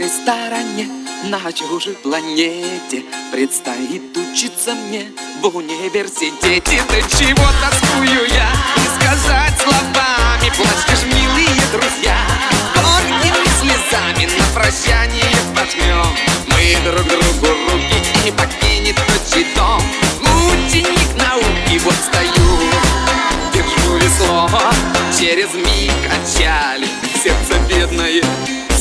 далекой стороне На чужой планете Предстоит учиться мне в университете. До чего тоскую я, не сказать словами Плачь лишь милые друзья. Горькими слезами на прощание пожмем. Мы друг другу руки и не покинет отчий дом. Ученик науки, вот стою. Держу весло через миг отчали Сердце бедное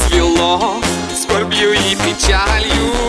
свело Скорбью и печалью